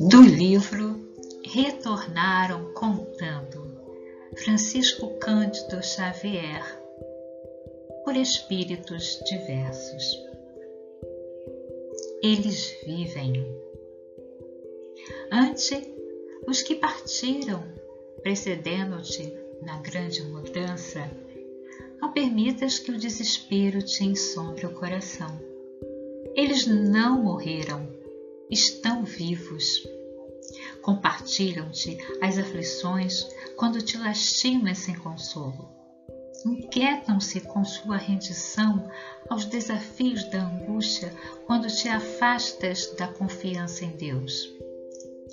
Do livro Retornaram Contando, Francisco Cândido Xavier, por espíritos diversos. Eles vivem. Ante os que partiram, precedendo-te na grande mudança, permitas que o desespero te ensombre o coração. Eles não morreram, estão vivos. Compartilham-te as aflições quando te lastimas sem consolo. Inquietam-se com sua rendição aos desafios da angústia quando te afastas da confiança em Deus.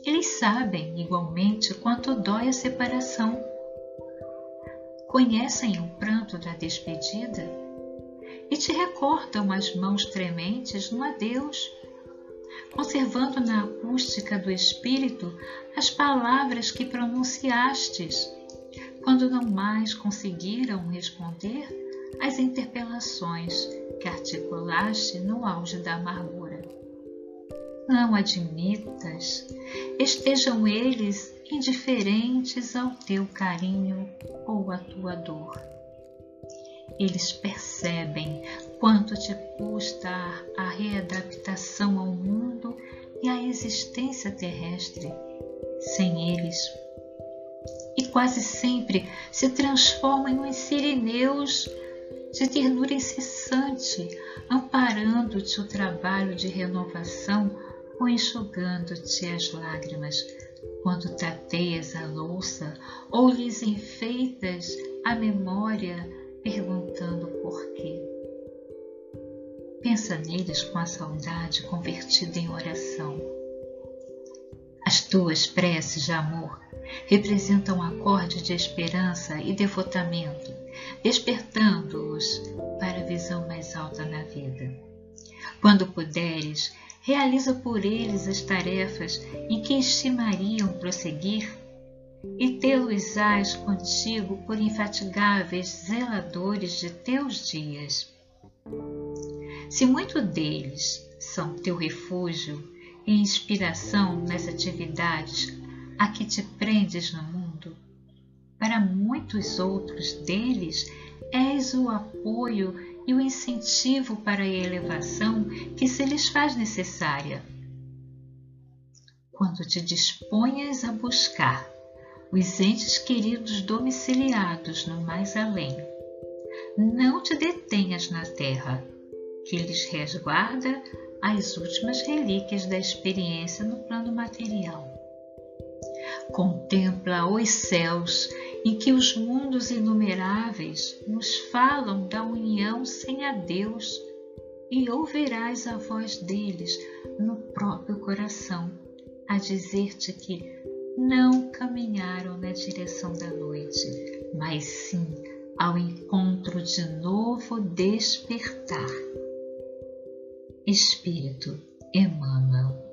Eles sabem igualmente quanto dói a separação. Conhecem o pranto da despedida e te recordam as mãos trementes no adeus conservando na acústica do espírito as palavras que pronunciastes, quando não mais conseguiram responder às interpelações que articulaste no auge da amargura. Não admitas, estejam eles indiferentes ao teu carinho ou à tua dor. Eles percebem quanto te custa a readaptação ao mundo e à existência terrestre sem eles. E quase sempre se transformam em sirineus de ternura incessante, amparando-te o trabalho de renovação ou enxugando-te as lágrimas quando tateias a louça ou lhes enfeitas a memória perguntando por quê. Pensa neles com a saudade convertida em oração. As tuas preces de amor representam um acorde de esperança e devotamento, despertando-os realiza por eles as tarefas em que estimariam prosseguir e tê-los-ás contigo por infatigáveis zeladores de teus dias. Se muito deles são teu refúgio e inspiração nas atividades a que te prendes no mundo, para muitos outros deles és o apoio e o incentivo para a elevação que se lhes faz necessária. Quando te disponhas a buscar os entes queridos domiciliados no mais além. Não te detenhas na terra, que lhes resguarda as últimas relíquias da experiência no plano material. Contempla os céus em que os mundos inumeráveis nos falam da união sem a Deus e ouvirás a voz deles no próprio coração a dizer-te que não caminharam na direção da noite, mas sim ao encontro de novo despertar. Espírito Emmanuel